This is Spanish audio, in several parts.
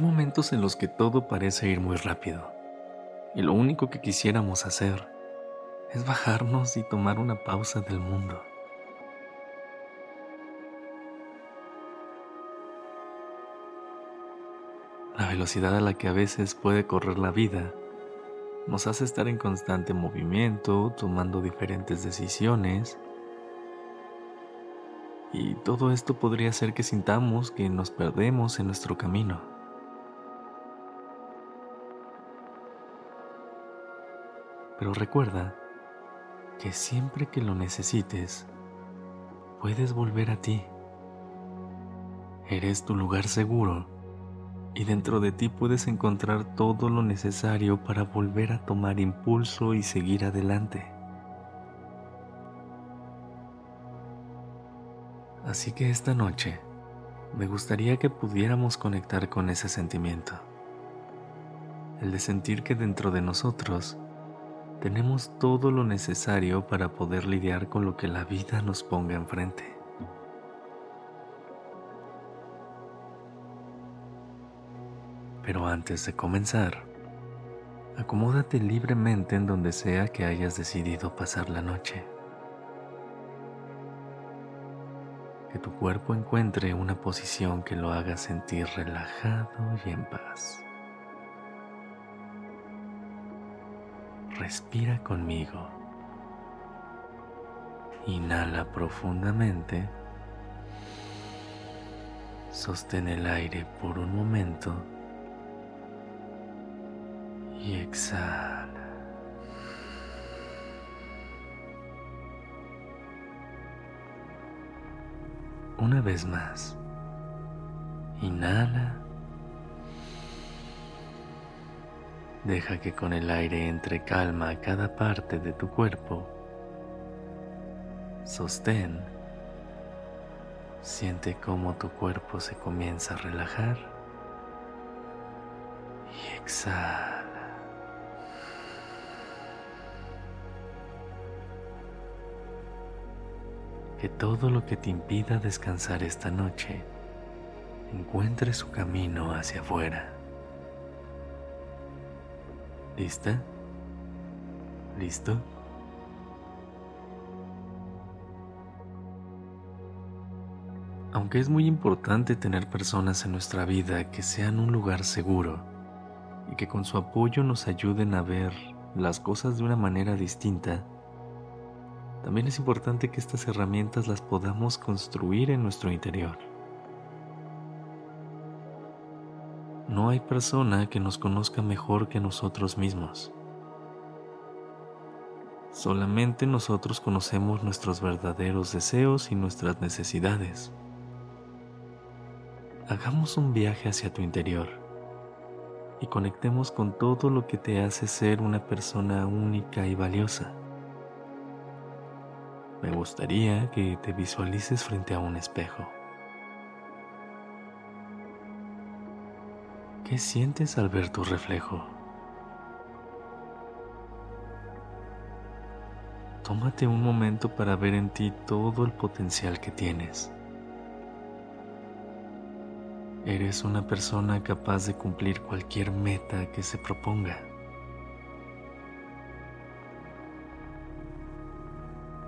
Hay momentos en los que todo parece ir muy rápido y lo único que quisiéramos hacer es bajarnos y tomar una pausa del mundo. La velocidad a la que a veces puede correr la vida nos hace estar en constante movimiento, tomando diferentes decisiones. Y todo esto podría hacer que sintamos que nos perdemos en nuestro camino. Pero recuerda que siempre que lo necesites, puedes volver a ti. Eres tu lugar seguro y dentro de ti puedes encontrar todo lo necesario para volver a tomar impulso y seguir adelante. Así que esta noche me gustaría que pudiéramos conectar con ese sentimiento, el de sentir que dentro de nosotros tenemos todo lo necesario para poder lidiar con lo que la vida nos ponga enfrente. Pero antes de comenzar, acomódate libremente en donde sea que hayas decidido pasar la noche. Que tu cuerpo encuentre una posición que lo haga sentir relajado y en paz. Respira conmigo. Inhala profundamente. Sostén el aire por un momento y exhala. Una vez más. Inhala. Deja que con el aire entre calma a cada parte de tu cuerpo. Sostén. Siente cómo tu cuerpo se comienza a relajar. Y exhala. Que todo lo que te impida descansar esta noche encuentre su camino hacia afuera. ¿Lista? ¿Listo? Aunque es muy importante tener personas en nuestra vida que sean un lugar seguro y que con su apoyo nos ayuden a ver las cosas de una manera distinta, también es importante que estas herramientas las podamos construir en nuestro interior. No hay persona que nos conozca mejor que nosotros mismos. Solamente nosotros conocemos nuestros verdaderos deseos y nuestras necesidades. Hagamos un viaje hacia tu interior y conectemos con todo lo que te hace ser una persona única y valiosa. Me gustaría que te visualices frente a un espejo. ¿Qué sientes al ver tu reflejo? Tómate un momento para ver en ti todo el potencial que tienes. Eres una persona capaz de cumplir cualquier meta que se proponga.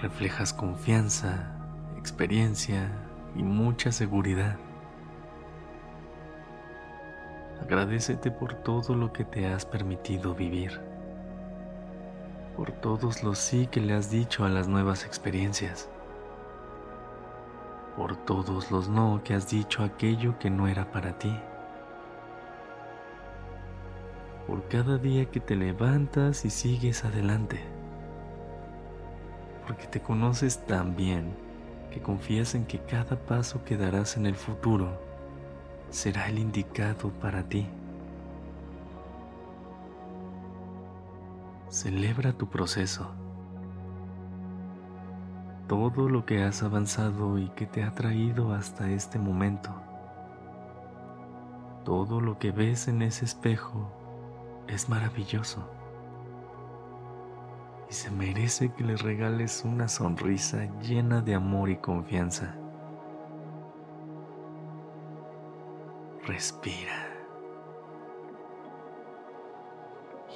Reflejas confianza, experiencia y mucha seguridad. Agradecete por todo lo que te has permitido vivir, por todos los sí que le has dicho a las nuevas experiencias, por todos los no que has dicho aquello que no era para ti, por cada día que te levantas y sigues adelante, porque te conoces tan bien que confías en que cada paso que darás en el futuro será el indicado para ti. Celebra tu proceso, todo lo que has avanzado y que te ha traído hasta este momento. Todo lo que ves en ese espejo es maravilloso y se merece que le regales una sonrisa llena de amor y confianza. Respira.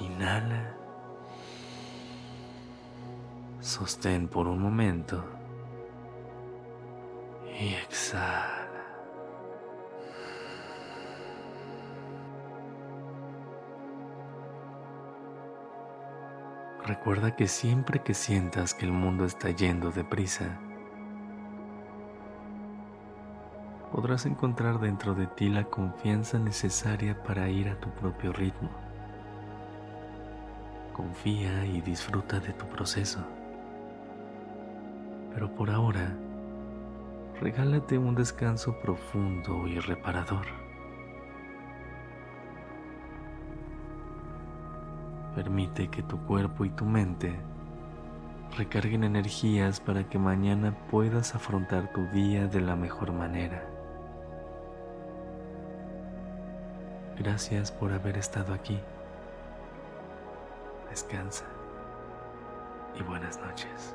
Inhala. Sostén por un momento. Y exhala. Recuerda que siempre que sientas que el mundo está yendo deprisa, podrás encontrar dentro de ti la confianza necesaria para ir a tu propio ritmo. Confía y disfruta de tu proceso. Pero por ahora, regálate un descanso profundo y reparador. Permite que tu cuerpo y tu mente recarguen energías para que mañana puedas afrontar tu día de la mejor manera. Gracias por haber estado aquí. Descansa y buenas noches.